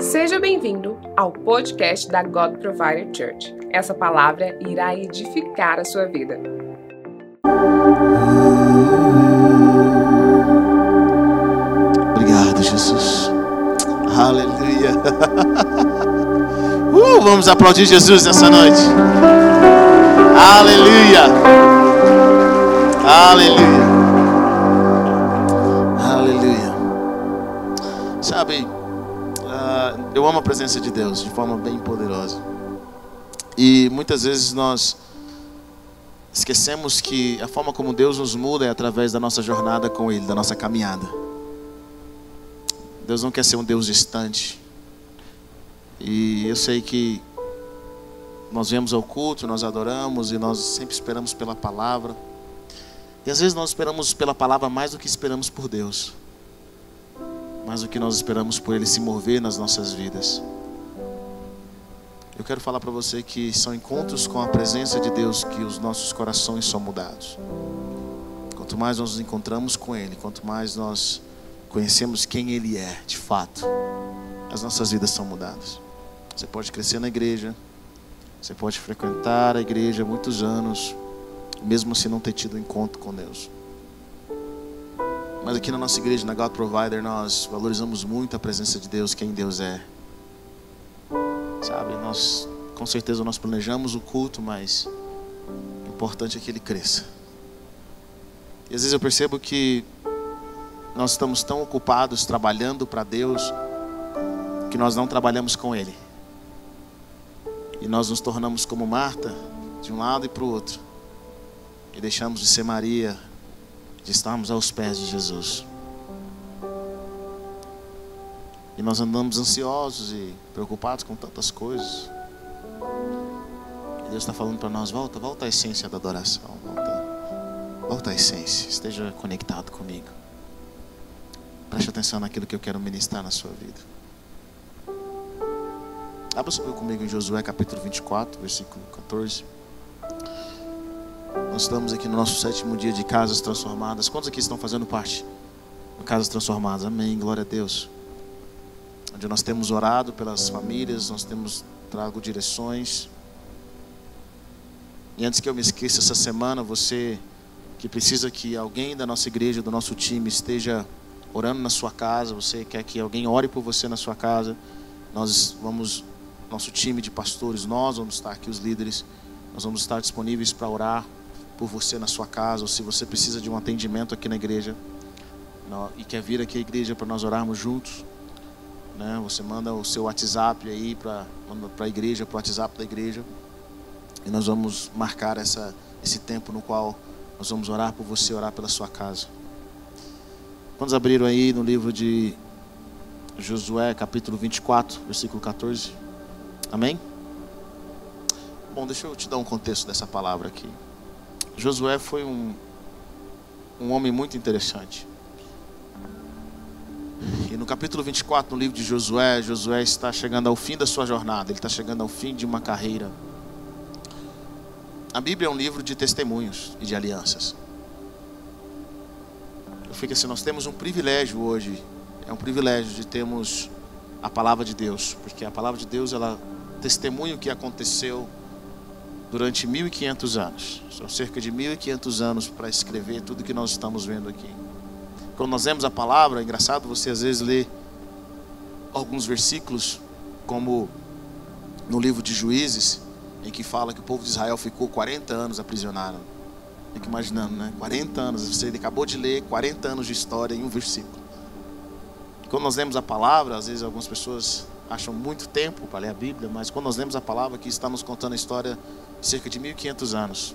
Seja bem-vindo ao podcast da God Provider Church. Essa palavra irá edificar a sua vida. Obrigado, Jesus. Aleluia. Uh, vamos aplaudir Jesus nessa noite. Aleluia. Aleluia. Aleluia. Sabe, eu amo a presença de Deus de forma bem poderosa. E muitas vezes nós esquecemos que a forma como Deus nos muda é através da nossa jornada com Ele, da nossa caminhada. Deus não quer ser um Deus distante. E eu sei que nós vemos ao culto, nós adoramos e nós sempre esperamos pela palavra. E às vezes nós esperamos pela palavra mais do que esperamos por Deus. Mais do que nós esperamos por Ele se mover nas nossas vidas. Eu quero falar para você que são encontros com a presença de Deus que os nossos corações são mudados. Quanto mais nós nos encontramos com Ele, quanto mais nós conhecemos quem Ele é, de fato, as nossas vidas são mudadas. Você pode crescer na igreja, você pode frequentar a igreja muitos anos, mesmo se não ter tido encontro com Deus. Mas aqui na nossa igreja, na God Provider, nós valorizamos muito a presença de Deus, quem Deus é. Sabe, nós com certeza nós planejamos o culto, mas o importante é que ele cresça. E às vezes eu percebo que nós estamos tão ocupados trabalhando para Deus que nós não trabalhamos com Ele. E nós nos tornamos como Marta, de um lado e para o outro. E deixamos de ser Maria, de estarmos aos pés de Jesus. E nós andamos ansiosos e preocupados com tantas coisas. E Deus está falando para nós: volta, volta à essência da adoração. Volta, volta à essência. Esteja conectado comigo. Preste atenção naquilo que eu quero ministrar na sua vida. Abra sua comigo em Josué capítulo 24, versículo 14. Nós estamos aqui no nosso sétimo dia de casas transformadas. Quantos aqui estão fazendo parte de casas transformadas? Amém, glória a Deus. Onde nós temos orado pelas famílias, nós temos trago direções. E antes que eu me esqueça essa semana, você que precisa que alguém da nossa igreja, do nosso time esteja orando na sua casa, você quer que alguém ore por você na sua casa, nós vamos, nosso time de pastores, nós vamos estar aqui, os líderes, nós vamos estar disponíveis para orar por você na sua casa, ou se você precisa de um atendimento aqui na igreja e quer vir aqui à igreja para nós orarmos juntos, né? Você manda o seu WhatsApp aí para para a igreja, para o WhatsApp da igreja, e nós vamos marcar essa esse tempo no qual nós vamos orar por você, orar pela sua casa. Quantos abriram aí no livro de Josué, capítulo 24, versículo 14? Amém? Bom, deixa eu te dar um contexto dessa palavra aqui. Josué foi um, um homem muito interessante. E no capítulo 24, no livro de Josué, Josué está chegando ao fim da sua jornada, ele está chegando ao fim de uma carreira. A Bíblia é um livro de testemunhos e de alianças. Eu fico assim, nós temos um privilégio hoje, é um privilégio de termos a palavra de Deus, porque a palavra de Deus ela testemunha o que aconteceu durante 1500 anos. São cerca de 1500 anos para escrever tudo que nós estamos vendo aqui. Quando nós lemos a palavra, é engraçado você às vezes lê alguns versículos, como no livro de Juízes, em que fala que o povo de Israel ficou 40 anos aprisionado. Fica imaginando, né? 40 anos, você acabou de ler 40 anos de história em um versículo. Quando nós lemos a palavra, às vezes algumas pessoas acham muito tempo para ler a Bíblia, mas quando nós lemos a palavra, aqui está nos contando a história cerca de 1500 anos.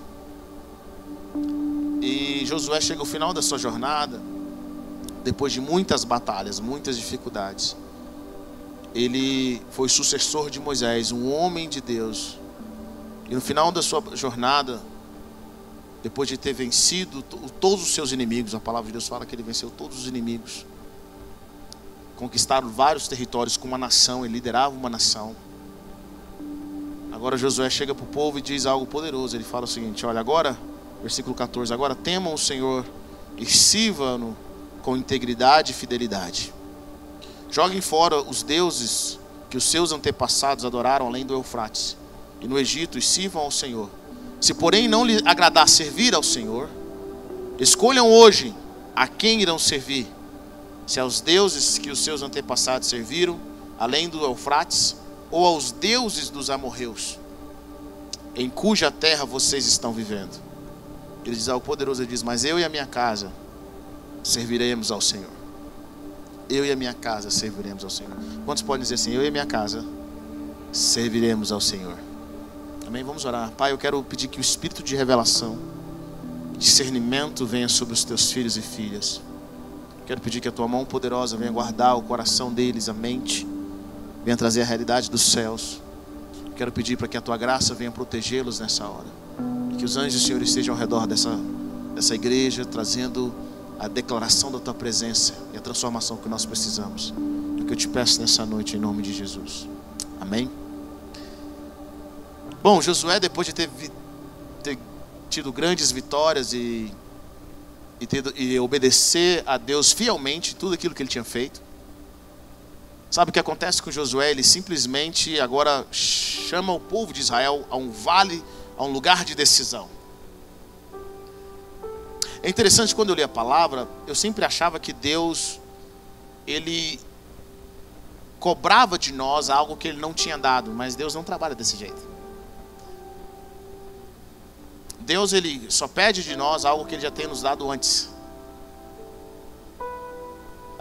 E Josué chega ao final da sua jornada, depois de muitas batalhas, muitas dificuldades. Ele foi sucessor de Moisés, um homem de Deus. E no final da sua jornada, depois de ter vencido todos os seus inimigos, a palavra de Deus fala que ele venceu todos os inimigos, conquistaram vários territórios com uma nação, ele liderava uma nação. Agora Josué chega para o povo e diz algo poderoso. Ele fala o seguinte: Olha, agora, versículo 14: Agora temam o Senhor e sirvam-no com integridade e fidelidade. Joguem fora os deuses que os seus antepassados adoraram além do Eufrates e no Egito e sirvam ao Senhor. Se porém não lhe agradar servir ao Senhor, escolham hoje a quem irão servir, se aos deuses que os seus antepassados serviram, além do Eufrates, ou aos deuses dos amorreus, em cuja terra vocês estão vivendo. Ele diz ao poderoso, ele diz, mas eu e a minha casa serviremos ao Senhor. Eu e a minha casa serviremos ao Senhor. Quantos podem dizer assim, eu e a minha casa serviremos ao Senhor? Amém? Vamos orar. Pai, eu quero pedir que o espírito de revelação, discernimento venha sobre os teus filhos e filhas. Quero pedir que a tua mão poderosa venha guardar o coração deles, a mente, venha trazer a realidade dos céus. Quero pedir para que a tua graça venha protegê-los nessa hora. Que os anjos do Senhor estejam ao redor dessa, dessa igreja, trazendo a declaração da tua presença e a transformação que nós precisamos. É o que eu te peço nessa noite, em nome de Jesus. Amém. Bom, Josué, depois de ter, ter tido grandes vitórias e, e, ter, e obedecer a Deus fielmente tudo aquilo que ele tinha feito, sabe o que acontece com Josué? Ele simplesmente agora chama o povo de Israel a um vale, a um lugar de decisão. É interessante quando eu li a palavra, eu sempre achava que Deus ele cobrava de nós algo que ele não tinha dado, mas Deus não trabalha desse jeito. Deus ele só pede de nós algo que ele já tem nos dado antes.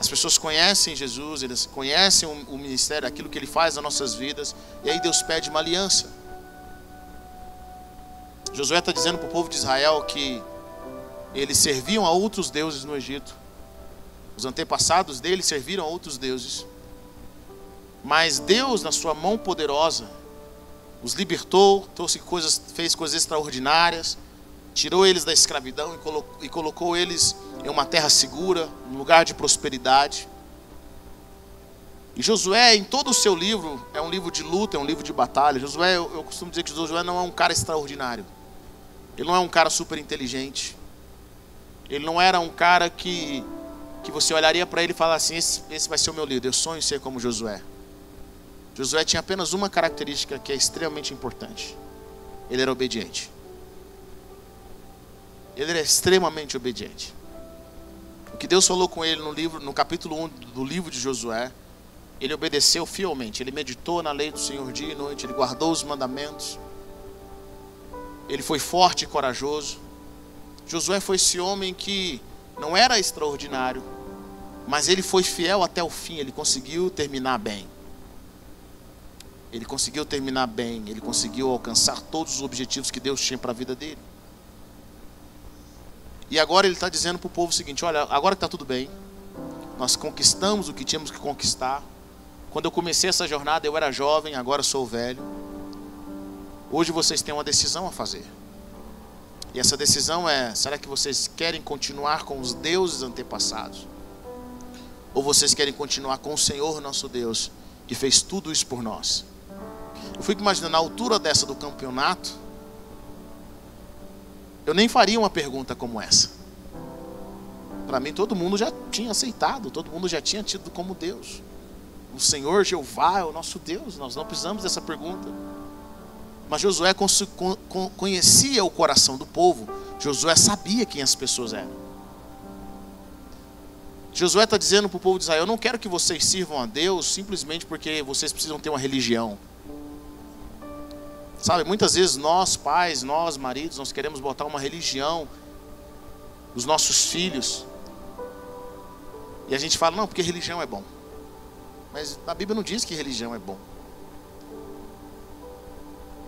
As pessoas conhecem Jesus, eles conhecem o, ministério, aquilo que ele faz nas nossas vidas, e aí Deus pede uma aliança. Josué está dizendo para o povo de Israel que eles serviam a outros deuses no Egito. Os antepassados deles serviram a outros deuses. Mas Deus, na sua mão poderosa, os libertou, trouxe coisas, fez coisas extraordinárias, tirou eles da escravidão e colocou, e colocou eles em uma terra segura, um lugar de prosperidade. E Josué, em todo o seu livro, é um livro de luta, é um livro de batalha. Josué, eu, eu costumo dizer que Josué não é um cara extraordinário. Ele não é um cara super inteligente. Ele não era um cara que, que você olharia para ele e falasse assim: esse, esse vai ser o meu líder, eu sonho ser como Josué. Josué tinha apenas uma característica que é extremamente importante: ele era obediente. Ele era extremamente obediente. O que Deus falou com ele no livro, no capítulo 1 do livro de Josué, ele obedeceu fielmente. Ele meditou na lei do Senhor dia e noite, ele guardou os mandamentos. Ele foi forte e corajoso. Josué foi esse homem que não era extraordinário, mas ele foi fiel até o fim, ele conseguiu terminar bem. Ele conseguiu terminar bem, ele conseguiu alcançar todos os objetivos que Deus tinha para a vida dele. E agora ele está dizendo para o povo o seguinte: olha, agora que está tudo bem, nós conquistamos o que tínhamos que conquistar. Quando eu comecei essa jornada, eu era jovem, agora sou velho. Hoje vocês têm uma decisão a fazer. E essa decisão é: será que vocês querem continuar com os deuses antepassados? Ou vocês querem continuar com o Senhor nosso Deus, que fez tudo isso por nós? Eu fico imaginando a altura dessa do campeonato. Eu nem faria uma pergunta como essa. Para mim, todo mundo já tinha aceitado, todo mundo já tinha tido como Deus. O Senhor Jeová é o nosso Deus, nós não precisamos dessa pergunta. Mas Josué conhecia o coração do povo, Josué sabia quem as pessoas eram. Josué está dizendo para o povo de Israel: Eu não quero que vocês sirvam a Deus simplesmente porque vocês precisam ter uma religião. Sabe, muitas vezes nós, pais, nós, maridos, nós queremos botar uma religião nos nossos filhos. E a gente fala, não, porque religião é bom. Mas a Bíblia não diz que religião é bom.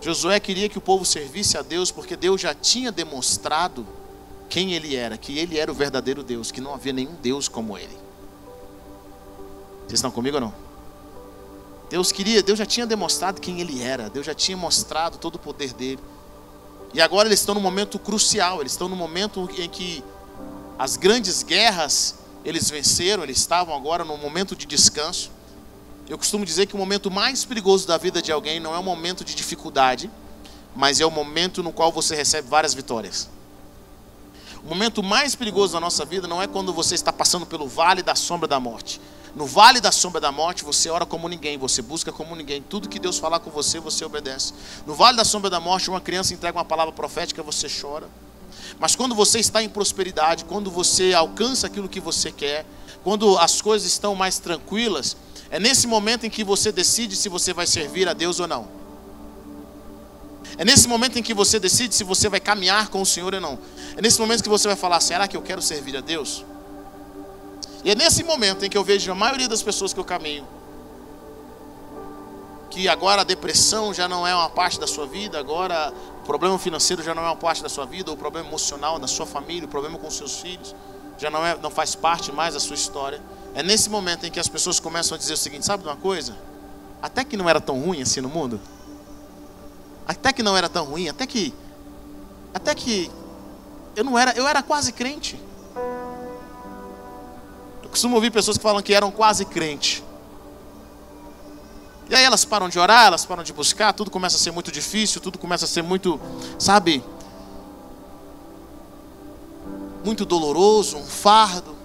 Josué queria que o povo servisse a Deus porque Deus já tinha demonstrado quem ele era, que ele era o verdadeiro Deus, que não havia nenhum Deus como ele. Vocês estão comigo ou não? Deus queria, Deus já tinha demonstrado quem ele era, Deus já tinha mostrado todo o poder dele. E agora eles estão num momento crucial, eles estão no momento em que as grandes guerras eles venceram, eles estavam agora num momento de descanso. Eu costumo dizer que o momento mais perigoso da vida de alguém não é um momento de dificuldade, mas é o momento no qual você recebe várias vitórias. O momento mais perigoso da nossa vida não é quando você está passando pelo vale da sombra da morte No vale da sombra da morte, você ora como ninguém, você busca como ninguém. Tudo que Deus falar com você, você obedece. No vale da sombra da morte, uma criança entrega uma palavra profética, você chora. Mas quando você está em prosperidade, quando você alcança aquilo que você quer, quando as coisas estão mais tranquilas, é nesse momento em que você decide se você vai servir a Deus ou não. É nesse momento em que você decide se você vai caminhar com o Senhor ou não. É nesse momento que você vai falar: será que eu quero servir a Deus? E é nesse momento em que eu vejo a maioria das pessoas que eu caminho, que agora a depressão já não é uma parte da sua vida, agora o problema financeiro já não é uma parte da sua vida, o problema emocional da sua família, o problema com seus filhos, já não, é, não faz parte mais da sua história. É nesse momento em que as pessoas começam a dizer o seguinte: sabe de uma coisa? Até que não era tão ruim assim no mundo. Até que não era tão ruim, até que. Até que. Eu não era. Eu era quase crente. Costumo ouvir pessoas que falam que eram quase crente. E aí elas param de orar, elas param de buscar, tudo começa a ser muito difícil, tudo começa a ser muito, sabe, muito doloroso, um fardo.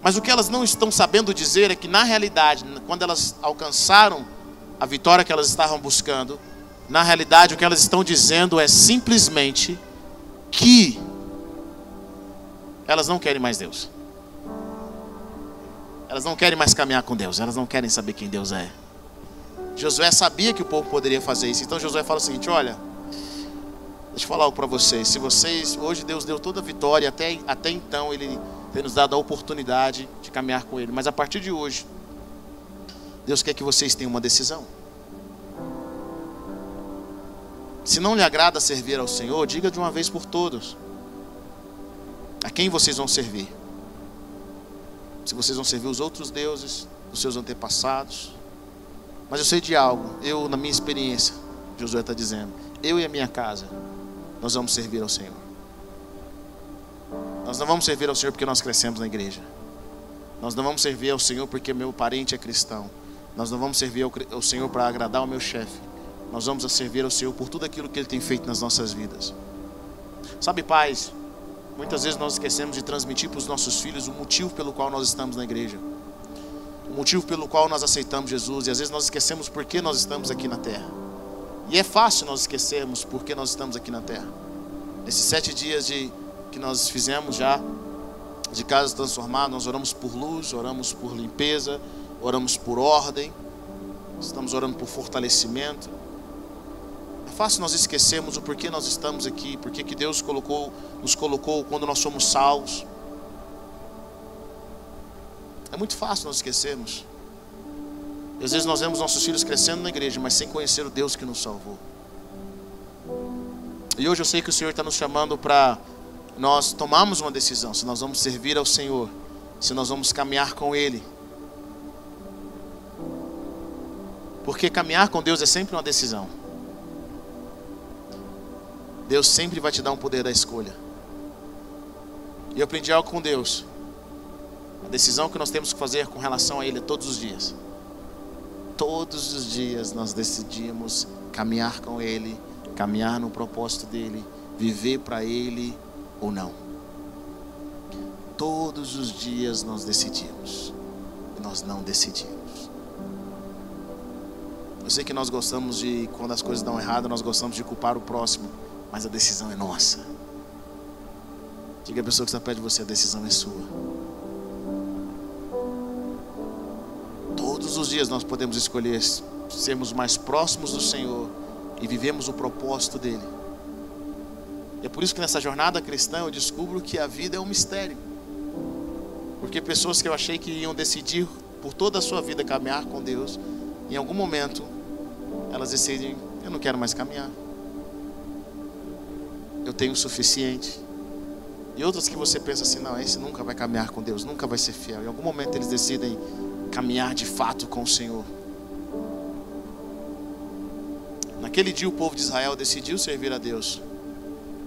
Mas o que elas não estão sabendo dizer é que, na realidade, quando elas alcançaram a vitória que elas estavam buscando, na realidade o que elas estão dizendo é simplesmente que elas não querem mais Deus. Elas não querem mais caminhar com Deus, elas não querem saber quem Deus é. Josué sabia que o povo poderia fazer isso, então Josué fala o seguinte: olha, deixa eu falar algo para vocês. Se vocês, hoje Deus deu toda a vitória, até, até então Ele tem nos dado a oportunidade de caminhar com Ele, mas a partir de hoje, Deus quer que vocês tenham uma decisão. Se não lhe agrada servir ao Senhor, diga de uma vez por todas: a quem vocês vão servir se vocês vão servir os outros deuses, os seus antepassados. Mas eu sei de algo, eu, na minha experiência, Josué está dizendo, eu e a minha casa, nós vamos servir ao Senhor. Nós não vamos servir ao Senhor porque nós crescemos na igreja. Nós não vamos servir ao Senhor porque meu parente é cristão. Nós não vamos servir ao Senhor para agradar o meu chefe. Nós vamos servir ao Senhor por tudo aquilo que Ele tem feito nas nossas vidas. Sabe, pais, Muitas vezes nós esquecemos de transmitir para os nossos filhos o motivo pelo qual nós estamos na igreja, o motivo pelo qual nós aceitamos Jesus, e às vezes nós esquecemos por que nós estamos aqui na terra. E é fácil nós esquecermos por que nós estamos aqui na terra. Nesses sete dias de, que nós fizemos já, de casa transformada, nós oramos por luz, oramos por limpeza, oramos por ordem, estamos orando por fortalecimento. Fácil nós esquecermos o porquê nós estamos aqui, porquê que Deus colocou, nos colocou quando nós somos salvos. É muito fácil nós esquecermos. E às vezes nós vemos nossos filhos crescendo na igreja, mas sem conhecer o Deus que nos salvou. E hoje eu sei que o Senhor está nos chamando para nós tomarmos uma decisão, se nós vamos servir ao Senhor, se nós vamos caminhar com Ele. Porque caminhar com Deus é sempre uma decisão. Deus sempre vai te dar um poder da escolha. E eu aprendi algo com Deus. A decisão que nós temos que fazer com relação a Ele todos os dias. Todos os dias nós decidimos caminhar com Ele, caminhar no propósito dEle, viver para Ele ou não. Todos os dias nós decidimos. E nós não decidimos. Eu sei que nós gostamos de, quando as coisas dão errado, nós gostamos de culpar o próximo mas a decisão é nossa. Diga a pessoa que está perto de você: a decisão é sua. Todos os dias nós podemos escolher sermos mais próximos do Senhor e vivemos o propósito dEle. É por isso que nessa jornada cristã eu descubro que a vida é um mistério. Porque pessoas que eu achei que iam decidir por toda a sua vida caminhar com Deus, em algum momento elas decidem: eu não quero mais caminhar eu tenho o suficiente. E outras que você pensa assim, não, esse nunca vai caminhar com Deus, nunca vai ser fiel. Em algum momento eles decidem caminhar de fato com o Senhor. Naquele dia o povo de Israel decidiu servir a Deus.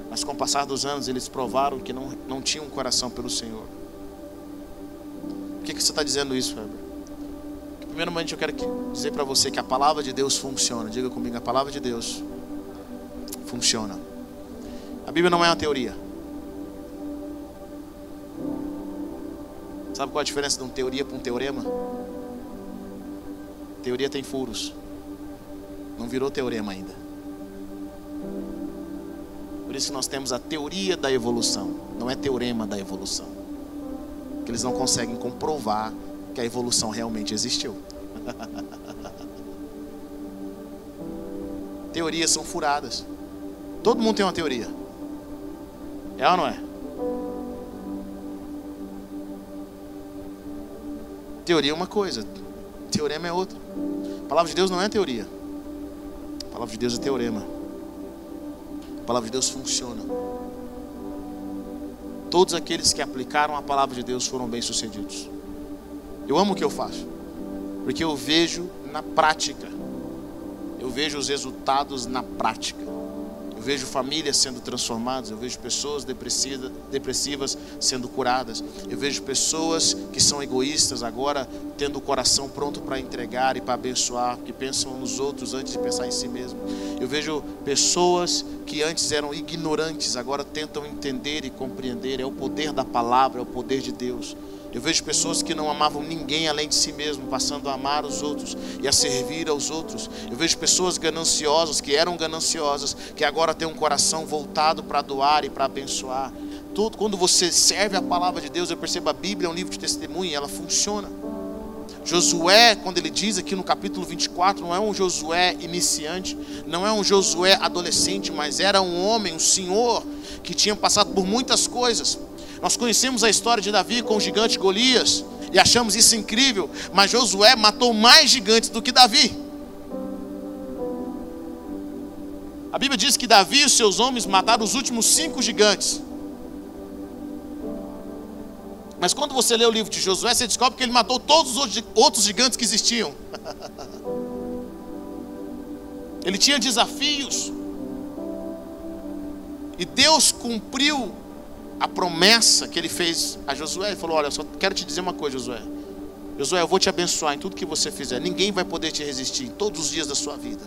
Mas com o passar dos anos eles provaram que não, não tinham um coração pelo Senhor. Por que, que você está dizendo isso, Weber? Primeiramente eu quero dizer para você que a palavra de Deus funciona. Diga comigo, a palavra de Deus funciona. A Bíblia não é uma teoria. Sabe qual a diferença de uma teoria para um teorema? Teoria tem furos. Não virou teorema ainda. Por isso nós temos a teoria da evolução, não é teorema da evolução. Que eles não conseguem comprovar que a evolução realmente existiu. Teorias são furadas. Todo mundo tem uma teoria. É ou não é? Teoria é uma coisa, teorema é outra. A palavra de Deus não é teoria. A palavra de Deus é teorema. A palavra de Deus funciona. Todos aqueles que aplicaram a palavra de Deus foram bem-sucedidos. Eu amo o que eu faço, porque eu vejo na prática. Eu vejo os resultados na prática vejo famílias sendo transformadas, eu vejo pessoas depressivas sendo curadas, eu vejo pessoas que são egoístas agora tendo o coração pronto para entregar e para abençoar, que pensam nos outros antes de pensar em si mesmo. Eu vejo pessoas que antes eram ignorantes, agora tentam entender e compreender. É o poder da palavra, é o poder de Deus. Eu vejo pessoas que não amavam ninguém além de si mesmo, passando a amar os outros e a servir aos outros. Eu vejo pessoas gananciosas, que eram gananciosas, que agora têm um coração voltado para doar e para abençoar. Tudo, quando você serve a palavra de Deus, eu percebo a Bíblia é um livro de testemunho ela funciona. Josué, quando ele diz aqui no capítulo 24, não é um Josué iniciante, não é um Josué adolescente, mas era um homem, um senhor, que tinha passado por muitas coisas. Nós conhecemos a história de Davi com o gigante Golias e achamos isso incrível, mas Josué matou mais gigantes do que Davi. A Bíblia diz que Davi e seus homens mataram os últimos cinco gigantes. Mas quando você lê o livro de Josué, você descobre que ele matou todos os outros gigantes que existiam. ele tinha desafios. E Deus cumpriu a promessa que ele fez a Josué. Ele falou: Olha, só quero te dizer uma coisa, Josué. Josué, eu vou te abençoar em tudo que você fizer. Ninguém vai poder te resistir em todos os dias da sua vida.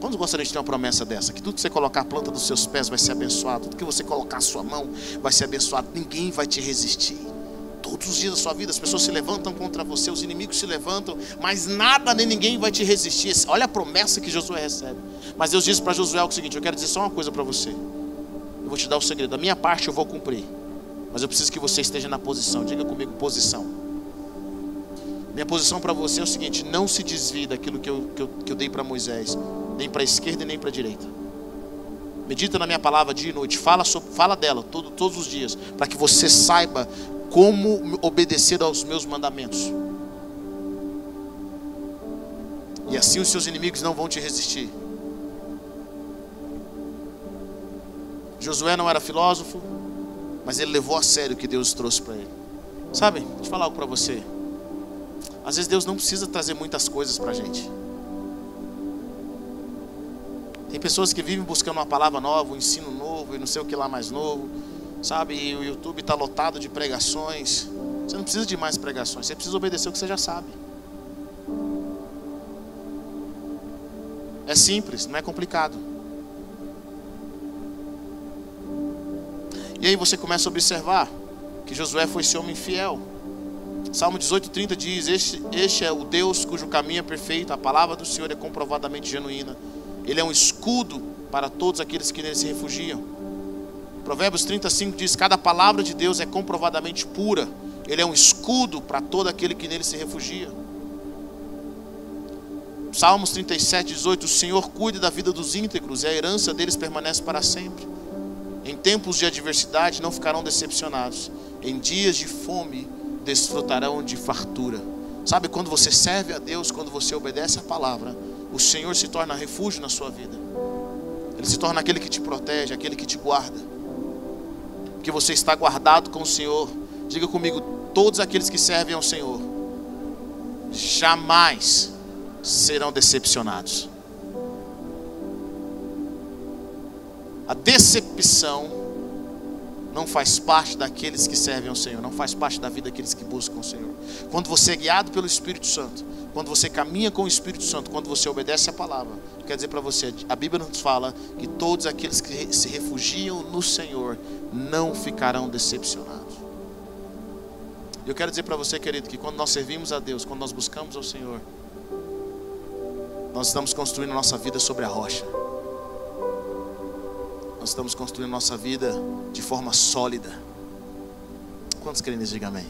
Quando gostaria de ter uma promessa dessa? Que tudo que você colocar a planta dos seus pés vai ser abençoado. Tudo que você colocar a sua mão vai ser abençoado. Ninguém vai te resistir. Todos os dias da sua vida as pessoas se levantam contra você, os inimigos se levantam, mas nada nem ninguém vai te resistir. Olha a promessa que Josué recebe. Mas Deus disse para Josué o seguinte: Eu quero dizer só uma coisa para você vou te dar o segredo. Da minha parte eu vou cumprir. Mas eu preciso que você esteja na posição. Diga comigo, posição. Minha posição para você é o seguinte: não se desvie daquilo que eu, que eu, que eu dei para Moisés, nem para a esquerda e nem para a direita. Medita na minha palavra dia e noite, fala, sobre, fala dela todo, todos os dias, para que você saiba como obedecer aos meus mandamentos. E assim os seus inimigos não vão te resistir. Josué não era filósofo, mas ele levou a sério o que Deus trouxe para ele. Sabe, deixa eu falar algo para você. Às vezes Deus não precisa trazer muitas coisas para a gente. Tem pessoas que vivem buscando uma palavra nova, um ensino novo e não sei o que lá mais novo. Sabe, e o YouTube está lotado de pregações. Você não precisa de mais pregações, você precisa obedecer o que você já sabe. É simples, não é complicado. E aí você começa a observar que Josué foi esse homem fiel. Salmo 18:30 diz: este, este é o Deus cujo caminho é perfeito, a palavra do Senhor é comprovadamente genuína. Ele é um escudo para todos aqueles que nele se refugiam. Provérbios 35 diz: Cada palavra de Deus é comprovadamente pura. Ele é um escudo para todo aquele que nele se refugia. Salmos 37, 18: O Senhor cuida da vida dos íntegros e a herança deles permanece para sempre. Em tempos de adversidade não ficarão decepcionados. Em dias de fome desfrutarão de fartura. Sabe quando você serve a Deus, quando você obedece a palavra, o Senhor se torna refúgio na sua vida. Ele se torna aquele que te protege, aquele que te guarda. Porque você está guardado com o Senhor. Diga comigo, todos aqueles que servem ao Senhor jamais serão decepcionados. A decepção não faz parte daqueles que servem ao Senhor, não faz parte da vida daqueles que buscam o Senhor. Quando você é guiado pelo Espírito Santo, quando você caminha com o Espírito Santo, quando você obedece a palavra, quer dizer para você, a Bíblia nos fala que todos aqueles que se refugiam no Senhor não ficarão decepcionados. Eu quero dizer para você, querido, que quando nós servimos a Deus, quando nós buscamos ao Senhor, nós estamos construindo nossa vida sobre a rocha. Nós estamos construindo nossa vida de forma sólida. Quantos querem dizer amém?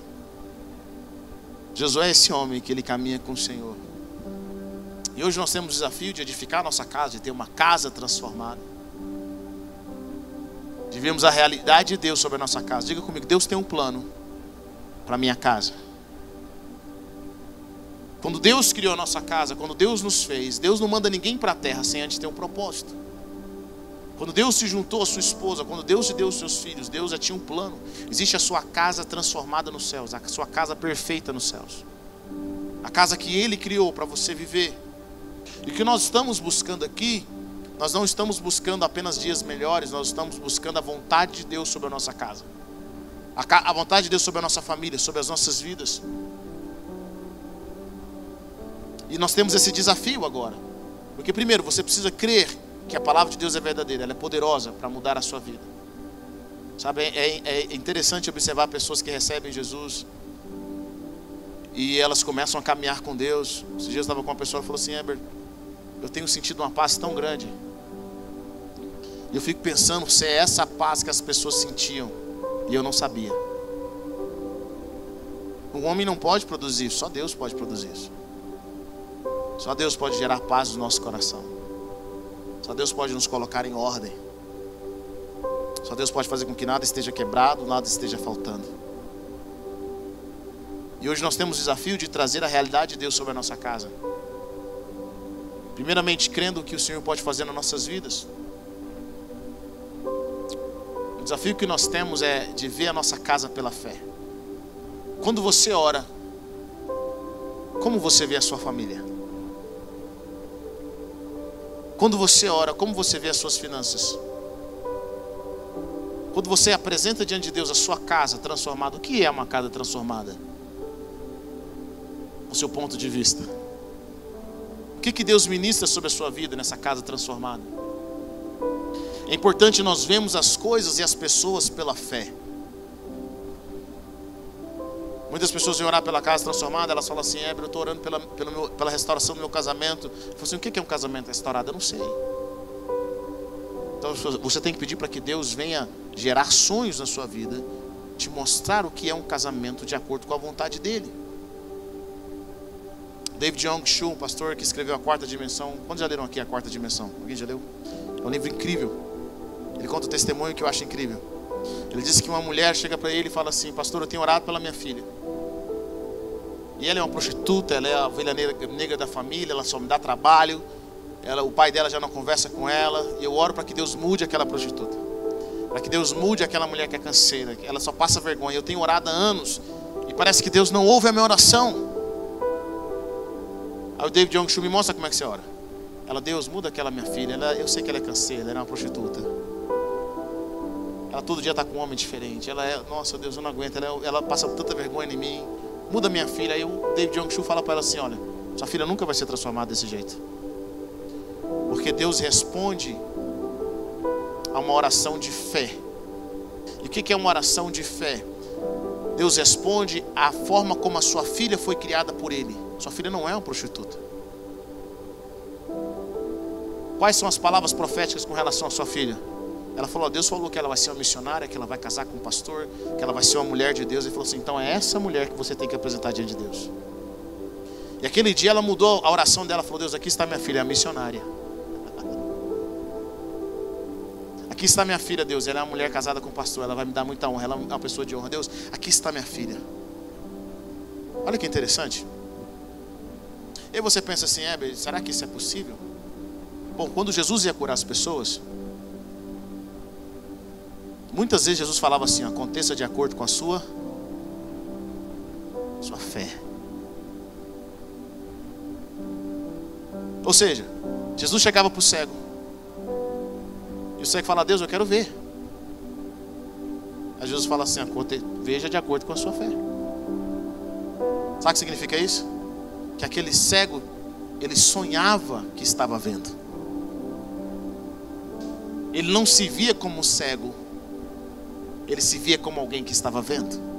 Josué é esse homem que ele caminha com o Senhor. E hoje nós temos o desafio de edificar nossa casa, de ter uma casa transformada. De vermos a realidade de Deus sobre a nossa casa. Diga comigo, Deus tem um plano para a minha casa. Quando Deus criou a nossa casa, quando Deus nos fez, Deus não manda ninguém para a terra sem antes ter um propósito. Quando Deus se juntou à sua esposa, quando Deus se deu os seus filhos, Deus já tinha um plano. Existe a sua casa transformada nos céus, a sua casa perfeita nos céus. A casa que Ele criou para você viver. E o que nós estamos buscando aqui, nós não estamos buscando apenas dias melhores, nós estamos buscando a vontade de Deus sobre a nossa casa a, vontade de Deus sobre a nossa família, sobre as nossas vidas. E nós temos esse desafio agora. Porque, primeiro, você precisa crer que a palavra de Deus é verdadeira, ela é poderosa para mudar a sua vida. Sabe, é, é, é interessante observar pessoas que recebem Jesus e elas começam a caminhar com Deus. Esses dias eu estava com uma pessoa e falou assim: Eber, eu tenho sentido uma paz tão grande. E eu fico pensando se é essa paz que as pessoas sentiam e eu não sabia. O homem não pode produzir isso, só Deus pode produzir isso. Só Deus pode gerar paz no nosso coração. Só Deus pode nos colocar em ordem. Só Deus pode fazer com que nada esteja quebrado, nada esteja faltando. E hoje nós temos o desafio de trazer a realidade de Deus sobre a nossa casa. Primeiramente, crendo o que o Senhor pode fazer nas nossas vidas. O desafio que nós temos é de ver a nossa casa pela fé. Quando você ora, como você vê a sua família? Quando você ora, como você vê as suas finanças? Quando você apresenta diante de Deus a sua casa transformada, o que é uma casa transformada? O seu ponto de vista. O que, que Deus ministra sobre a sua vida nessa casa transformada? É importante nós vermos as coisas e as pessoas pela fé. Muitas pessoas vêm orar pela casa transformada, elas falam assim, é, eu estou orando pela, pela, meu, pela restauração do meu casamento. Eu falo assim, o que é um casamento restaurado? Eu não sei. Então você tem que pedir para que Deus venha gerar sonhos na sua vida, te mostrar o que é um casamento de acordo com a vontade dele. David Young Shu, um pastor que escreveu a quarta dimensão. Quantos já leram aqui a quarta dimensão? Alguém já leu? É um livro incrível. Ele conta um testemunho que eu acho incrível. Ele disse que uma mulher chega para ele e fala assim: Pastor, eu tenho orado pela minha filha. E ela é uma prostituta, ela é a ovelha negra da família, ela só me dá trabalho. Ela, o pai dela já não conversa com ela. E eu oro para que Deus mude aquela prostituta. Para que Deus mude aquela mulher que é canseira. Ela só passa vergonha. Eu tenho orado há anos. E parece que Deus não ouve a minha oração. Aí o David Young me mostra como é que você ora. Ela, Deus, muda aquela minha filha. Ela, eu sei que ela é canseira, ela é uma prostituta. Ela todo dia está com um homem diferente. Ela é, nossa Deus, eu não aguento. Ela, ela passa tanta vergonha em mim. Muda minha filha. Aí o David Young fala para ela assim: Olha, sua filha nunca vai ser transformada desse jeito. Porque Deus responde a uma oração de fé. E o que é uma oração de fé? Deus responde à forma como a sua filha foi criada por Ele. Sua filha não é uma prostituta. Quais são as palavras proféticas com relação à sua filha? Ela falou: Deus falou que ela vai ser uma missionária, que ela vai casar com um pastor, que ela vai ser uma mulher de Deus. Ele falou assim: então é essa mulher que você tem que apresentar diante de Deus. E aquele dia ela mudou a oração dela, falou: Deus, aqui está minha filha, é a missionária. Aqui está minha filha, Deus. Ela é uma mulher casada com um pastor, ela vai me dar muita honra, ela é uma pessoa de honra. Deus, aqui está minha filha. Olha que interessante. E você pensa assim, é, será que isso é possível? Bom, quando Jesus ia curar as pessoas, Muitas vezes Jesus falava assim: aconteça de acordo com a sua sua fé. Ou seja, Jesus chegava para o cego. E o cego fala: Deus, eu quero ver. Aí Jesus fala assim: veja de acordo com a sua fé. Sabe o que significa isso? Que aquele cego, ele sonhava que estava vendo. Ele não se via como cego, ele se via como alguém que estava vendo.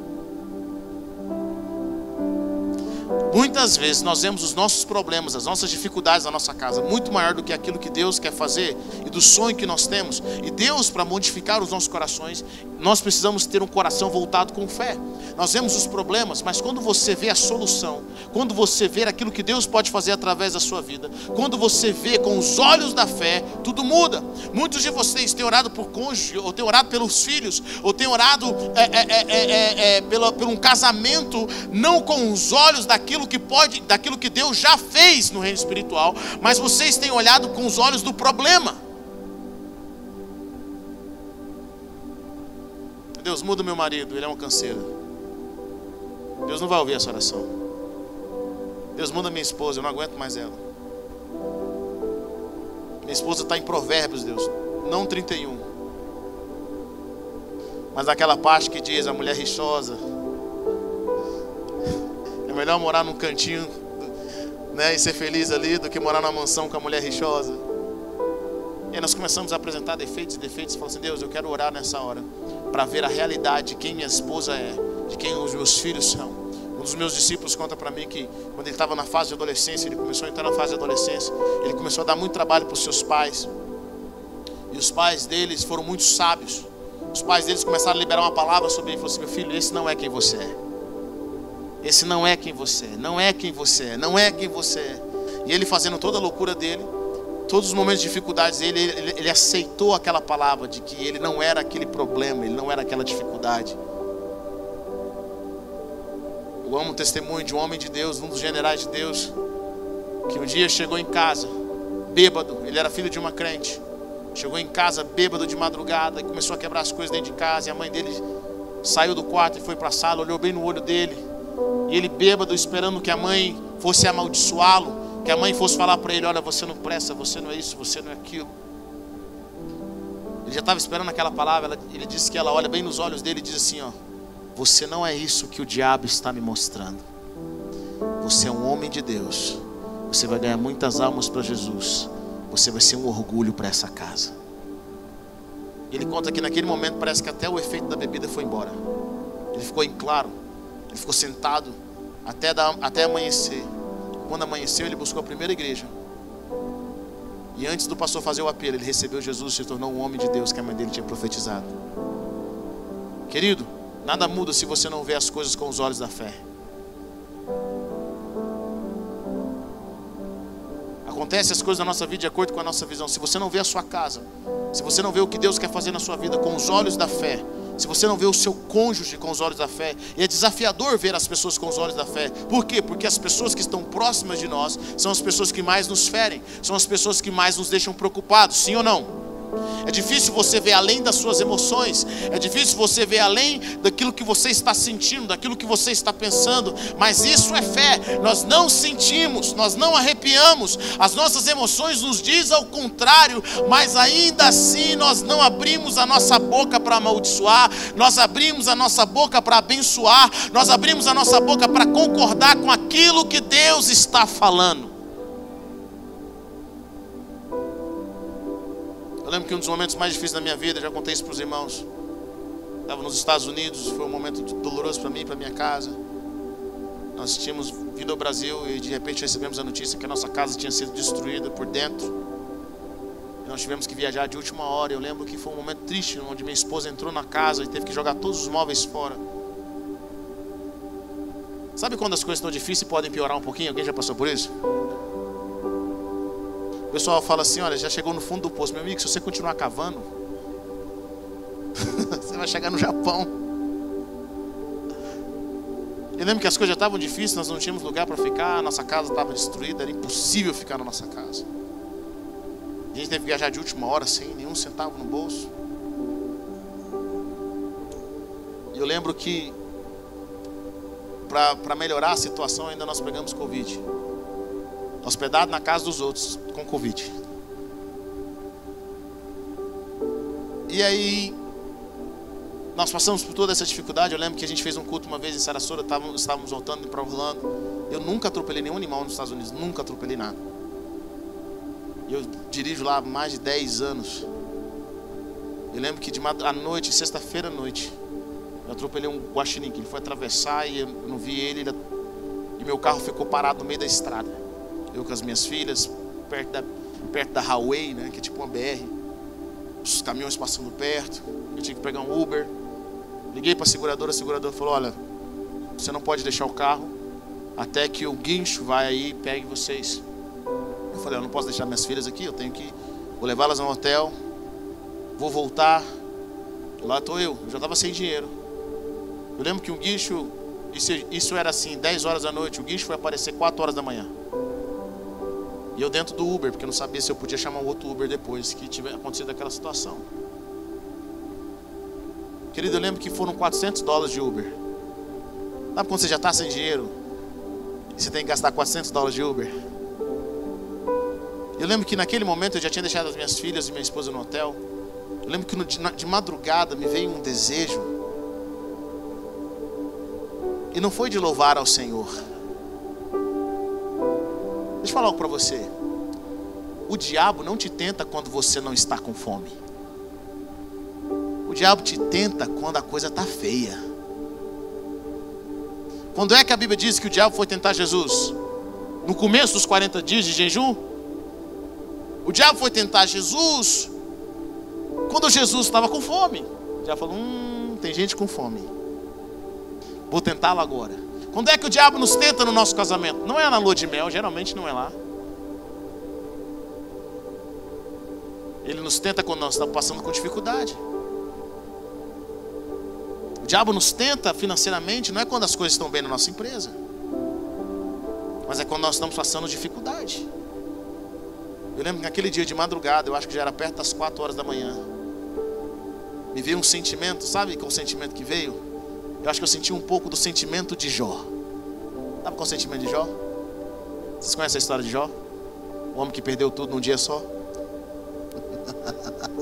Muitas vezes nós vemos os nossos problemas, as nossas dificuldades na nossa casa muito maior do que aquilo que Deus quer fazer e do sonho que nós temos. E Deus, para modificar os nossos corações, nós precisamos ter um coração voltado com fé. Nós vemos os problemas, mas quando você vê a solução, quando você vê aquilo que Deus pode fazer através da sua vida, quando você vê com os olhos da fé, tudo muda. Muitos de vocês têm orado por cônjuge, ou têm orado pelos filhos, ou têm orado é, é, é, é, pela, por um casamento, não com os olhos daquilo que pode, daquilo que Deus já fez no reino espiritual, mas vocês têm olhado com os olhos do problema. Deus, muda meu marido, ele é um canseiro. Deus não vai ouvir essa oração. Deus muda minha esposa, eu não aguento mais ela. Minha esposa está em Provérbios, Deus, não 31. Mas aquela parte que diz a mulher rixosa. É melhor morar num cantinho né, e ser feliz ali do que morar numa mansão com a mulher rixosa. E aí nós começamos a apresentar defeitos e defeitos falamos assim, Deus, eu quero orar nessa hora para ver a realidade de quem minha esposa é, de quem os meus filhos são. Um dos meus discípulos conta para mim que quando ele estava na fase de adolescência, ele começou a entrar na fase de adolescência, ele começou a dar muito trabalho para os seus pais. E os pais deles foram muito sábios. Os pais deles começaram a liberar uma palavra sobre ele e falaram assim: Meu filho, esse não é quem você é. Esse não é quem você é. Não é quem você é. Não é quem você é. E ele fazendo toda a loucura dele, todos os momentos de dificuldades dele, ele, ele, aceitou aquela palavra de que ele não era aquele problema, ele não era aquela dificuldade. Eu amo o testemunho de um homem de Deus, um dos generais de Deus, que um dia chegou em casa, bêbado, ele era filho de uma crente. Chegou em casa bêbado de madrugada e começou a quebrar as coisas dentro de casa. E a mãe dele saiu do quarto e foi para a sala, olhou bem no olho dele. E ele bêbado, esperando que a mãe fosse amaldiçoá-lo. Que a mãe fosse falar para ele: Olha, você não presta, você não é isso, você não é aquilo. Ele já estava esperando aquela palavra. Ele disse que ela olha bem nos olhos dele e diz assim: Ó, você não é isso que o diabo está me mostrando. Você é um homem de Deus. Você vai ganhar muitas almas para Jesus. Você vai ser um orgulho para essa casa. Ele conta que naquele momento parece que até o efeito da bebida foi embora. Ele ficou em claro. Ele ficou sentado até, da, até amanhecer. Quando amanheceu, ele buscou a primeira igreja. E antes do pastor fazer o apelo, ele recebeu Jesus e se tornou um homem de Deus que a mãe dele tinha profetizado. Querido, nada muda se você não vê as coisas com os olhos da fé. Acontece as coisas na nossa vida de acordo com a nossa visão. Se você não vê a sua casa, se você não vê o que Deus quer fazer na sua vida com os olhos da fé, se você não vê o seu cônjuge com os olhos da fé, e é desafiador ver as pessoas com os olhos da fé. Por quê? Porque as pessoas que estão próximas de nós são as pessoas que mais nos ferem, são as pessoas que mais nos deixam preocupados, sim ou não? É difícil você ver além das suas emoções, é difícil você ver além daquilo que você está sentindo, daquilo que você está pensando, mas isso é fé. Nós não sentimos, nós não arrepiamos, as nossas emoções nos diz ao contrário, mas ainda assim nós não abrimos a nossa boca para amaldiçoar, nós abrimos a nossa boca para abençoar, nós abrimos a nossa boca para concordar com aquilo que Deus está falando. Eu lembro que um dos momentos mais difíceis da minha vida, já contei isso para os irmãos. Estava nos Estados Unidos, foi um momento doloroso para mim, para minha casa. Nós tínhamos vindo ao Brasil e de repente recebemos a notícia que a nossa casa tinha sido destruída por dentro. E nós tivemos que viajar de última hora. Eu lembro que foi um momento triste, onde minha esposa entrou na casa e teve que jogar todos os móveis fora. Sabe quando as coisas estão difíceis e podem piorar um pouquinho? Alguém já passou por isso? O pessoal fala assim: olha, já chegou no fundo do poço. Meu amigo, se você continuar cavando, você vai chegar no Japão. Eu lembro que as coisas já estavam difíceis, nós não tínhamos lugar para ficar, nossa casa estava destruída, era impossível ficar na nossa casa. A gente teve que viajar de última hora sem nenhum centavo no bolso. E eu lembro que para melhorar a situação ainda nós pegamos Covid hospedado na casa dos outros com Covid. E aí, nós passamos por toda essa dificuldade. Eu lembro que a gente fez um culto uma vez em Sarasota, estávamos, voltando para Orlando. Eu nunca atropelei nenhum animal nos Estados Unidos, nunca atropelei nada. Eu dirijo lá há mais de 10 anos. Eu lembro que de à noite, sexta-feira à noite, eu atropelei um guaxinim, que ele foi atravessar e eu não vi ele e meu carro ficou parado no meio da estrada. Eu com as minhas filhas, perto da, perto da highway, né, que é tipo uma BR. Os caminhões passando perto. Eu tinha que pegar um Uber. Liguei para a seguradora, a seguradora falou: Olha, você não pode deixar o carro até que o guincho vai aí e pegue vocês. Eu falei: Eu não posso deixar minhas filhas aqui, eu tenho que. Vou levá-las ao hotel, vou voltar. Lá estou eu, eu já estava sem dinheiro. Eu lembro que um guincho, isso, isso era assim, 10 horas da noite, o guincho foi aparecer 4 horas da manhã. E eu dentro do Uber, porque eu não sabia se eu podia chamar um outro Uber depois que tiver acontecido aquela situação. Querido, eu lembro que foram 400 dólares de Uber. Sabe quando você já está sem dinheiro? E você tem que gastar 400 dólares de Uber? Eu lembro que naquele momento eu já tinha deixado as minhas filhas e minha esposa no hotel. Eu lembro que no, de madrugada me veio um desejo. E não foi de louvar ao Senhor. Deixa eu falar algo para você. O diabo não te tenta quando você não está com fome. O diabo te tenta quando a coisa está feia. Quando é que a Bíblia diz que o diabo foi tentar Jesus? No começo dos 40 dias de jejum? O diabo foi tentar Jesus quando Jesus estava com fome. O diabo falou: Hum, tem gente com fome. Vou tentá-lo agora. Quando é que o diabo nos tenta no nosso casamento? Não é na lua de mel, geralmente não é lá. Ele nos tenta quando nós estamos passando com dificuldade. O diabo nos tenta financeiramente, não é quando as coisas estão bem na nossa empresa, mas é quando nós estamos passando dificuldade. Eu lembro que naquele dia de madrugada, eu acho que já era perto das quatro horas da manhã, me veio um sentimento, sabe qual sentimento que veio? Eu acho que eu senti um pouco do sentimento de Jó. Sabe qual é o sentimento de Jó? Vocês conhecem a história de Jó? O homem que perdeu tudo num dia só?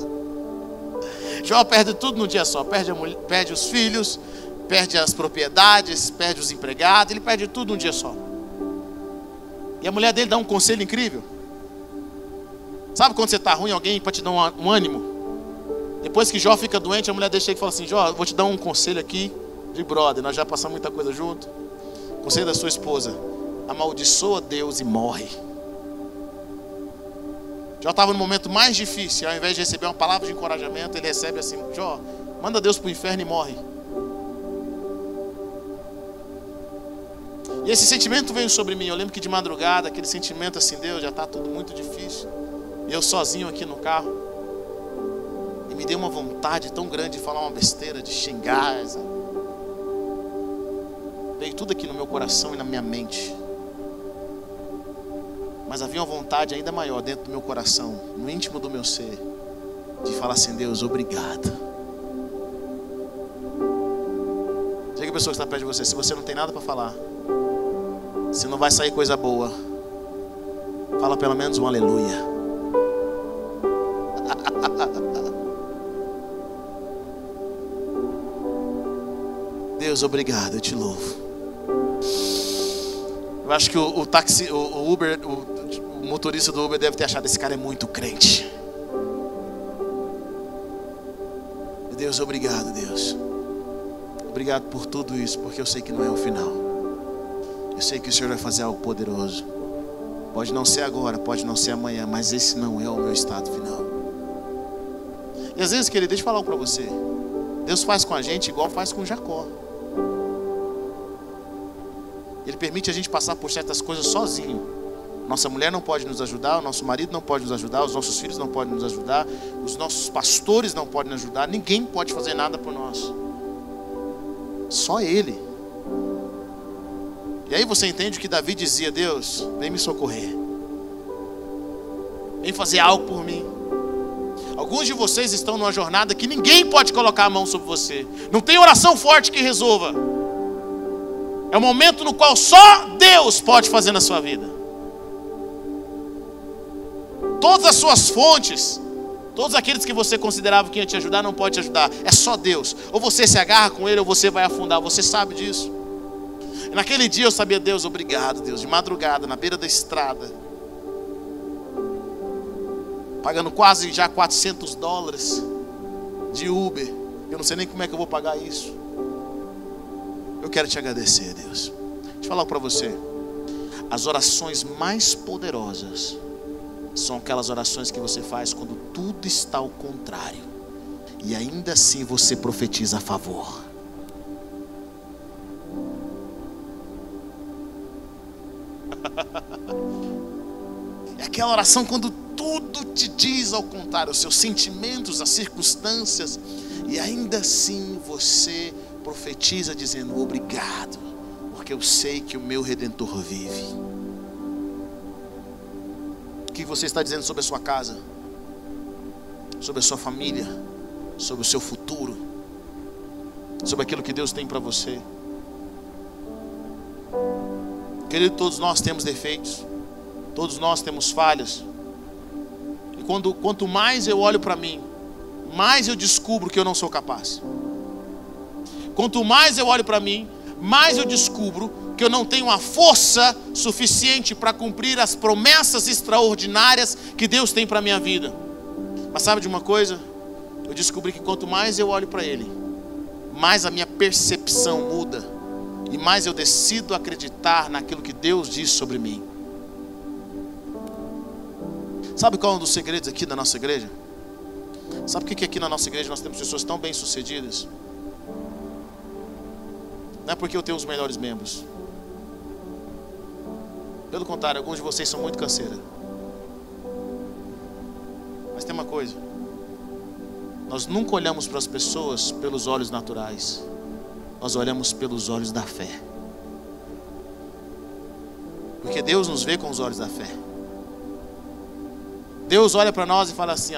Jó perde tudo num dia só. Perde, mulher, perde os filhos, perde as propriedades, perde os empregados, ele perde tudo num dia só. E a mulher dele dá um conselho incrível. Sabe quando você está ruim, alguém para te dar um, um ânimo? Depois que Jó fica doente, a mulher deixa ele e fala assim: Jó, vou te dar um conselho aqui de brother, nós já passamos muita coisa junto. Conselho da sua esposa: amaldiçoa Deus e morre. Jó estava no momento mais difícil, ao invés de receber uma palavra de encorajamento, ele recebe assim: Jó, manda Deus para o inferno e morre. E esse sentimento veio sobre mim. Eu lembro que de madrugada, aquele sentimento assim, Deus, já está tudo muito difícil. E eu sozinho aqui no carro. E me deu uma vontade tão grande de falar uma besteira, de xingar. Sabe? Tudo aqui no meu coração e na minha mente. Mas havia uma vontade ainda maior dentro do meu coração, no íntimo do meu ser, de falar assim: Deus, obrigado. Diga a pessoa que está perto de você: se você não tem nada para falar, se não vai sair coisa boa, fala pelo menos um aleluia. Deus, obrigado, eu te louvo. Eu acho que o, o táxi, o, o Uber, o, o motorista do Uber deve ter achado esse cara é muito crente. Deus, obrigado, Deus. Obrigado por tudo isso, porque eu sei que não é o final. Eu sei que o Senhor vai fazer algo poderoso. Pode não ser agora, pode não ser amanhã, mas esse não é o meu estado final. E às vezes, querido, deixa eu falar algo para você. Deus faz com a gente igual faz com Jacó. Ele permite a gente passar por certas coisas sozinho. Nossa mulher não pode nos ajudar, o nosso marido não pode nos ajudar, os nossos filhos não podem nos ajudar, os nossos pastores não podem nos ajudar, ninguém pode fazer nada por nós. Só Ele. E aí você entende que Davi dizia: Deus, vem me socorrer, vem fazer algo por mim. Alguns de vocês estão numa jornada que ninguém pode colocar a mão sobre você, não tem oração forte que resolva. É o momento no qual só Deus pode fazer na sua vida. Todas as suas fontes, todos aqueles que você considerava que ia te ajudar, não pode te ajudar. É só Deus. Ou você se agarra com Ele, ou você vai afundar. Você sabe disso. Naquele dia eu sabia, Deus, obrigado, Deus. De madrugada, na beira da estrada. Pagando quase já 400 dólares de Uber. Eu não sei nem como é que eu vou pagar isso. Eu quero te agradecer, Deus. Deixa eu falar para você. as orações mais poderosas são aquelas orações que você faz quando tudo está ao contrário e ainda assim você profetiza a favor. É aquela oração quando tudo te diz ao contrário, os seus sentimentos, as circunstâncias, e ainda assim você profetiza dizendo: Obrigado, porque eu sei que o meu redentor vive. O que você está dizendo sobre a sua casa, sobre a sua família, sobre o seu futuro, sobre aquilo que Deus tem para você? Querido, todos nós temos defeitos, todos nós temos falhas. E quando, quanto mais eu olho para mim, mais eu descubro que eu não sou capaz. Quanto mais eu olho para mim, mais eu descubro que eu não tenho a força suficiente para cumprir as promessas extraordinárias que Deus tem para a minha vida. Mas sabe de uma coisa? Eu descobri que quanto mais eu olho para Ele, mais a minha percepção muda e mais eu decido acreditar naquilo que Deus diz sobre mim. Sabe qual é um dos segredos aqui da nossa igreja? Sabe por que aqui na nossa igreja nós temos pessoas tão bem sucedidas? Não é porque eu tenho os melhores membros. Pelo contrário, alguns de vocês são muito canseira. Mas tem uma coisa. Nós nunca olhamos para as pessoas pelos olhos naturais nós olhamos pelos olhos da fé. Porque Deus nos vê com os olhos da fé. Deus olha para nós e fala assim: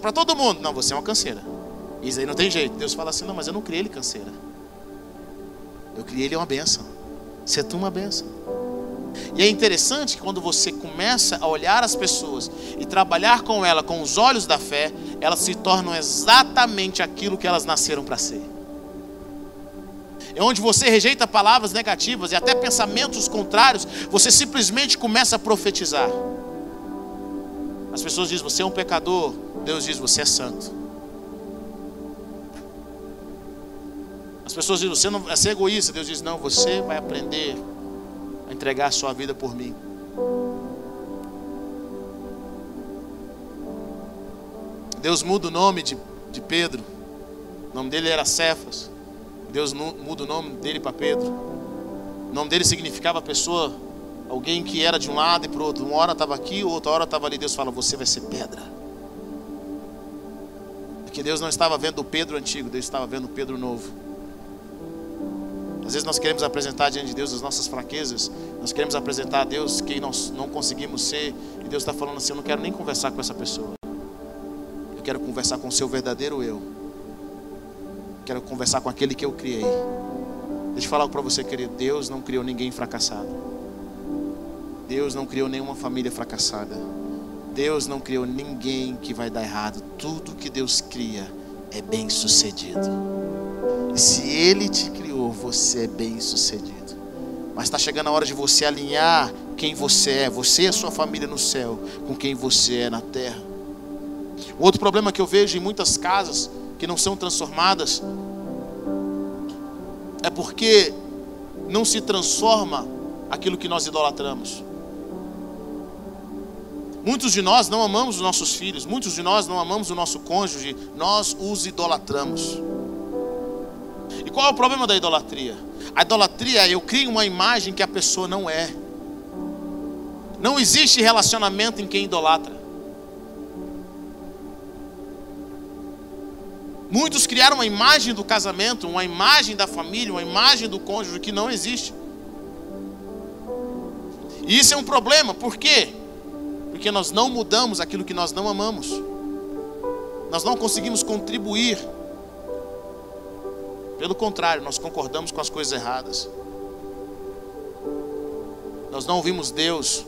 para todo mundo, não, você é uma canseira. Isso aí não tem jeito. Deus fala assim: não, mas eu não criei ele canseira. Eu criei ele uma benção. Você é tu uma benção. E é interessante que quando você começa a olhar as pessoas e trabalhar com ela com os olhos da fé, elas se tornam exatamente aquilo que elas nasceram para ser é onde você rejeita palavras negativas e até pensamentos contrários, você simplesmente começa a profetizar. As pessoas dizem, você é um pecador, Deus diz, você é santo. As pessoas dizem, você não é ser egoísta, Deus diz, não, você vai aprender a entregar a sua vida por mim. Deus muda o nome de, de Pedro. O nome dele era Cefas. Deus muda o nome dele para Pedro. O nome dele significava pessoa, alguém que era de um lado e para o outro. Uma hora estava aqui, outra hora estava ali. Deus fala: Você vai ser pedra. Porque Deus não estava vendo o Pedro antigo, Deus estava vendo o Pedro novo. Às vezes nós queremos apresentar diante de Deus as nossas fraquezas, nós queremos apresentar a Deus quem nós não conseguimos ser, e Deus está falando assim: Eu não quero nem conversar com essa pessoa, eu quero conversar com o seu verdadeiro eu. Quero conversar com aquele que eu criei. Deixa eu falar para você, querido. Deus não criou ninguém fracassado. Deus não criou nenhuma família fracassada. Deus não criou ninguém que vai dar errado. Tudo que Deus cria é bem sucedido. Se Ele te criou, você é bem sucedido. Mas está chegando a hora de você alinhar quem você é, você e a sua família no céu, com quem você é na terra. O outro problema que eu vejo em muitas casas que não são transformadas, é porque não se transforma aquilo que nós idolatramos. Muitos de nós não amamos os nossos filhos, muitos de nós não amamos o nosso cônjuge, nós os idolatramos. Qual é o problema da idolatria? A idolatria é eu crio uma imagem que a pessoa não é. Não existe relacionamento em quem idolatra. Muitos criaram uma imagem do casamento, uma imagem da família, uma imagem do cônjuge que não existe. E isso é um problema, por quê? Porque nós não mudamos aquilo que nós não amamos. Nós não conseguimos contribuir. Pelo contrário, nós concordamos com as coisas erradas. Nós não ouvimos Deus.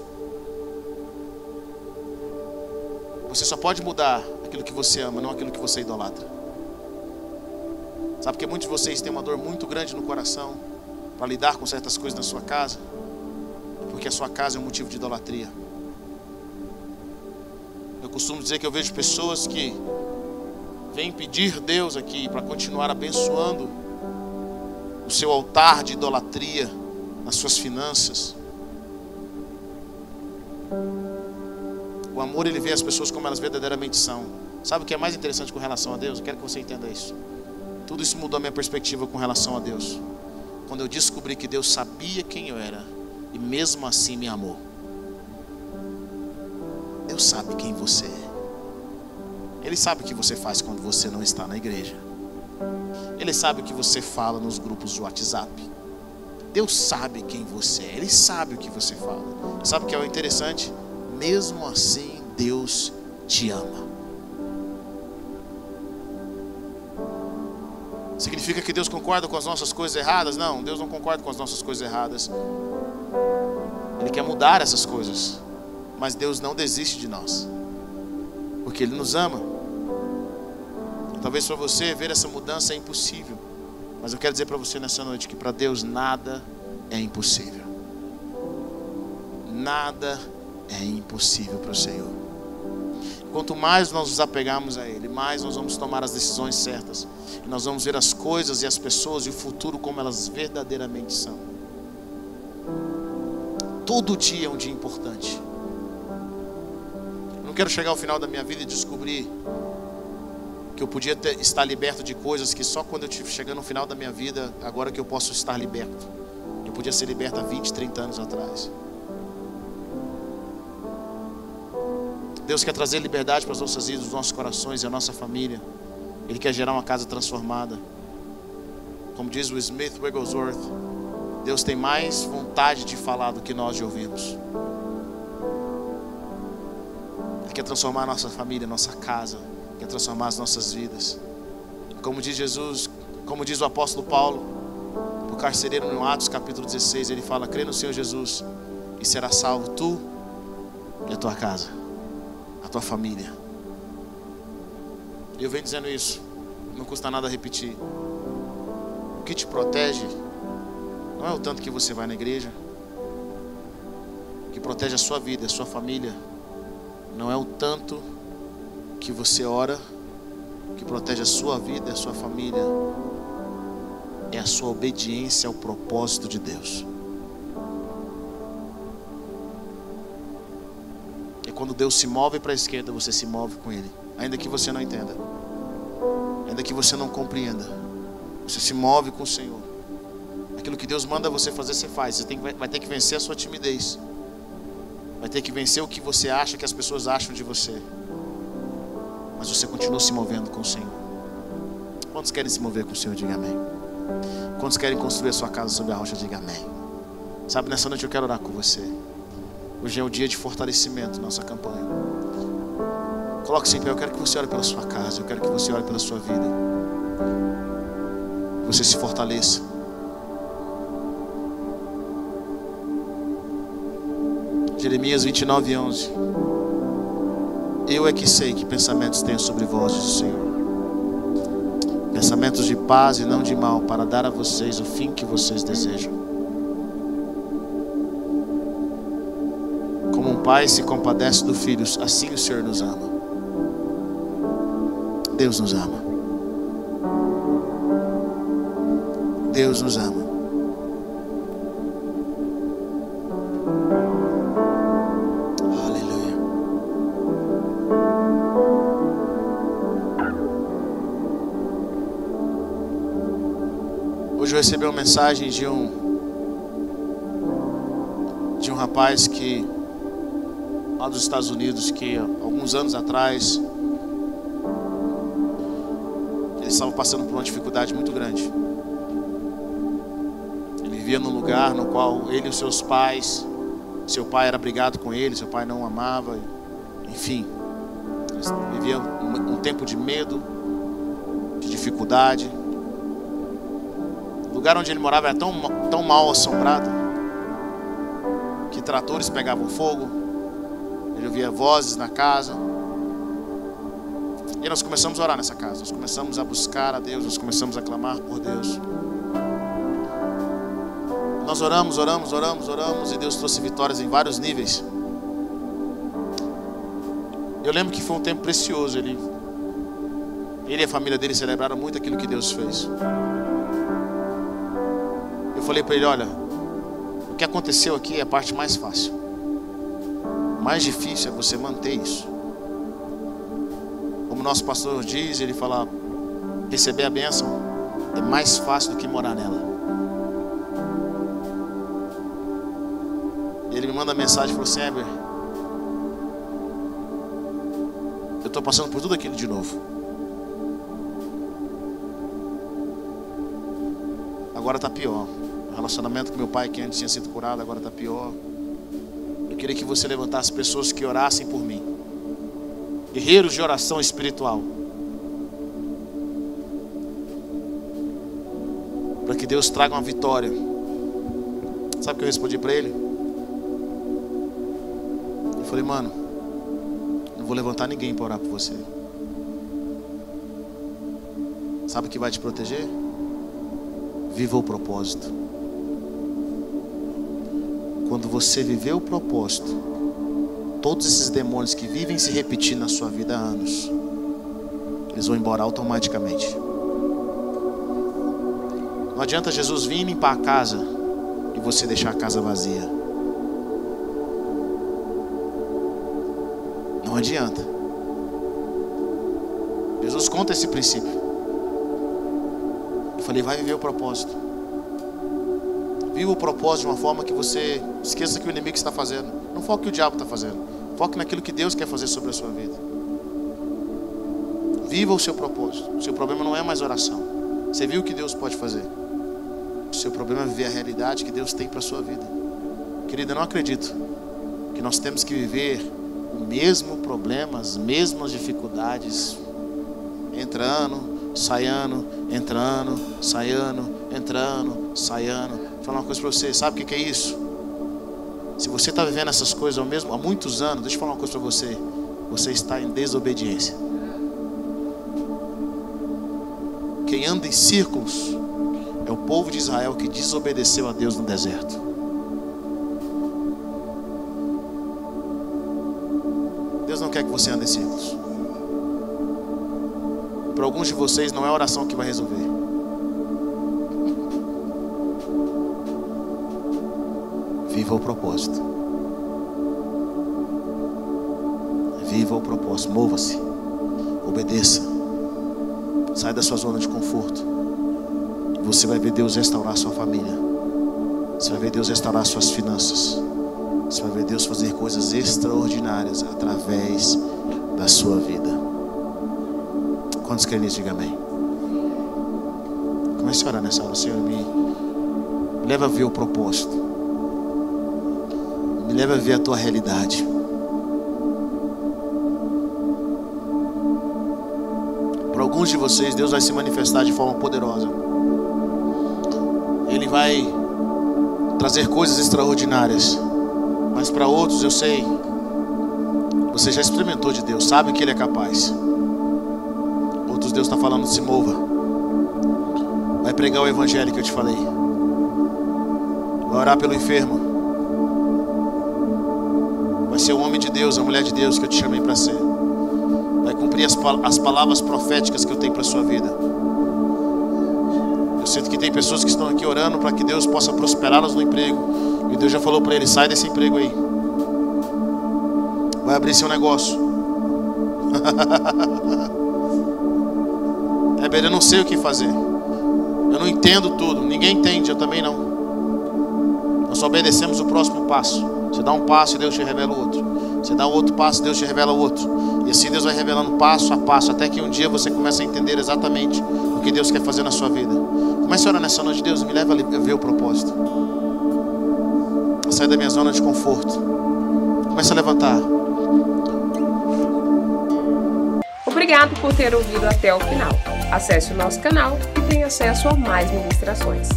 Você só pode mudar aquilo que você ama, não aquilo que você idolatra. Sabe que muitos de vocês têm uma dor muito grande no coração para lidar com certas coisas na sua casa? Porque a sua casa é um motivo de idolatria. Eu costumo dizer que eu vejo pessoas que vêm pedir Deus aqui para continuar abençoando o seu altar de idolatria nas suas finanças. O amor ele vê as pessoas como elas verdadeiramente são. Sabe o que é mais interessante com relação a Deus? Eu quero que você entenda isso. Tudo isso mudou a minha perspectiva com relação a Deus. Quando eu descobri que Deus sabia quem eu era e mesmo assim me amou. Deus sabe quem você é. Ele sabe o que você faz quando você não está na igreja. Ele sabe o que você fala nos grupos de WhatsApp. Deus sabe quem você é. Ele sabe o que você fala. Sabe o que é o interessante? Mesmo assim, Deus te ama. Significa que Deus concorda com as nossas coisas erradas? Não, Deus não concorda com as nossas coisas erradas. Ele quer mudar essas coisas. Mas Deus não desiste de nós. Porque Ele nos ama. Talvez para você ver essa mudança é impossível. Mas eu quero dizer para você nessa noite que para Deus nada é impossível. Nada é impossível para o Senhor. Quanto mais nós nos apegarmos a Ele, mais nós vamos tomar as decisões certas. E nós vamos ver as coisas e as pessoas e o futuro como elas verdadeiramente são. Todo dia é um dia importante. Eu não quero chegar ao final da minha vida e descobrir que eu podia ter, estar liberto de coisas que só quando eu chegando no final da minha vida, agora que eu posso estar liberto. Eu podia ser liberto há 20, 30 anos atrás. Deus quer trazer liberdade para as nossas vidas, os nossos corações e a nossa família. Ele quer gerar uma casa transformada. Como diz o Smith Wigglesworth, Deus tem mais vontade de falar do que nós de ouvimos. Ele quer transformar a nossa família, a nossa casa, quer transformar as nossas vidas. Como diz Jesus, como diz o apóstolo Paulo, o carcereiro no Atos capítulo 16, ele fala: crê no Senhor Jesus e será salvo tu e a tua casa a tua família. Eu venho dizendo isso, não custa nada repetir. O que te protege não é o tanto que você vai na igreja, o que protege a sua vida, a sua família, não é o tanto que você ora, que protege a sua vida, a sua família, é a sua obediência ao propósito de Deus. quando Deus se move para a esquerda, você se move com Ele, ainda que você não entenda, ainda que você não compreenda, você se move com o Senhor. Aquilo que Deus manda você fazer, você faz. Você tem, vai ter que vencer a sua timidez, vai ter que vencer o que você acha que as pessoas acham de você, mas você continua se movendo com o Senhor. Quantos querem se mover com o Senhor? Diga amém. Quantos querem construir a sua casa sobre a rocha? Diga amém. Sabe, nessa noite eu quero orar com você. Hoje é o dia de fortalecimento nossa campanha. Coloque-se em pé. Eu quero que você ore pela sua casa. Eu quero que você ore pela sua vida. Você se fortaleça. Jeremias 29, 11. Eu é que sei que pensamentos tenho sobre vós, diz o Senhor. Pensamentos de paz e não de mal, para dar a vocês o fim que vocês desejam. pai se compadece do filho, assim o Senhor nos ama. Deus nos ama. Deus nos ama. Eu recebi uma mensagem de um de um rapaz que lá dos Estados Unidos que alguns anos atrás eles estavam passando por uma dificuldade muito grande. Ele vivia num lugar no qual ele e os seus pais, seu pai era brigado com ele, seu pai não o amava, enfim, eles viviam um, um tempo de medo, de dificuldade. Lugar onde ele morava era tão, tão mal assombrado que tratores pegavam fogo, ele ouvia vozes na casa. E nós começamos a orar nessa casa. Nós começamos a buscar a Deus. Nós começamos a clamar por Deus. Nós oramos, oramos, oramos, oramos. E Deus trouxe vitórias em vários níveis. Eu lembro que foi um tempo precioso. Ele, ele e a família dele celebraram muito aquilo que Deus fez. Eu falei para ele: olha, o que aconteceu aqui é a parte mais fácil mais difícil é você manter isso. Como nosso pastor diz, ele fala: receber a bênção é mais fácil do que morar nela. Ele me manda mensagem e falou assim: eu estou passando por tudo aquilo de novo. Agora está pior. Relacionamento com meu pai, que antes tinha sido curado, agora está pior. Eu queria que você levantasse pessoas que orassem por mim. Guerreiros de oração espiritual. Para que Deus traga uma vitória. Sabe o que eu respondi para ele? Eu falei, mano, não vou levantar ninguém para orar por você. Sabe o que vai te proteger? Viva o propósito. Quando você viver o propósito, todos esses demônios que vivem se repetindo na sua vida há anos, eles vão embora automaticamente. Não adianta Jesus vir limpar a casa e você deixar a casa vazia. Não adianta. Jesus conta esse princípio. Eu falei, vai viver o propósito. Viva o propósito de uma forma que você esqueça que o inimigo está fazendo. Não foque o que o diabo está fazendo. Foque naquilo que Deus quer fazer sobre a sua vida. Viva o seu propósito. O seu problema não é mais oração. Você viu o que Deus pode fazer. O seu problema é viver a realidade que Deus tem para a sua vida. Querida, eu não acredito que nós temos que viver o mesmo problema, as mesmas dificuldades, entrando, saindo, entrando, saindo, entrando, saindo. Falar uma coisa para você, sabe o que é isso? Se você está vivendo essas coisas ao mesmo, há muitos anos, deixa eu falar uma coisa para você. Você está em desobediência. Quem anda em círculos é o povo de Israel que desobedeceu a Deus no deserto. Deus não quer que você ande em círculos. Para alguns de vocês não é a oração que vai resolver. Viva o propósito. Viva o propósito. Mova-se. Obedeça. Sai da sua zona de conforto. Você vai ver Deus restaurar sua família. Você vai ver Deus restaurar suas finanças. Você vai ver Deus fazer coisas extraordinárias através da sua vida. Quantos querem nisso? Diga amém. Comece a orar nessa hora, Senhor. Me leva a ver o propósito. Me leva a ver a tua realidade. Para alguns de vocês, Deus vai se manifestar de forma poderosa. Ele vai trazer coisas extraordinárias. Mas para outros, eu sei, você já experimentou de Deus, sabe que Ele é capaz. Outros, Deus está falando, se mova. Vai pregar o Evangelho que eu te falei. Vai orar pelo enfermo. Ser o homem de Deus, a mulher de Deus que eu te chamei para ser. Vai cumprir as, as palavras proféticas que eu tenho para a sua vida. Eu sinto que tem pessoas que estão aqui orando para que Deus possa prosperá-las no emprego. E Deus já falou para ele: sai desse emprego aí. Vai abrir seu negócio. é bem, eu não sei o que fazer. Eu não entendo tudo. Ninguém entende, eu também não. Nós obedecemos o próximo passo. Você dá um passo e Deus te revela outro. Você dá outro passo, Deus te revela outro. E assim Deus vai revelando passo a passo, até que um dia você comece a entender exatamente o que Deus quer fazer na sua vida. Comece a orar nessa noite, Deus, me leva a ver o propósito. A sair da minha zona de conforto. Comece a levantar. Obrigado por ter ouvido até o final. Acesse o nosso canal e tenha acesso a mais ministrações.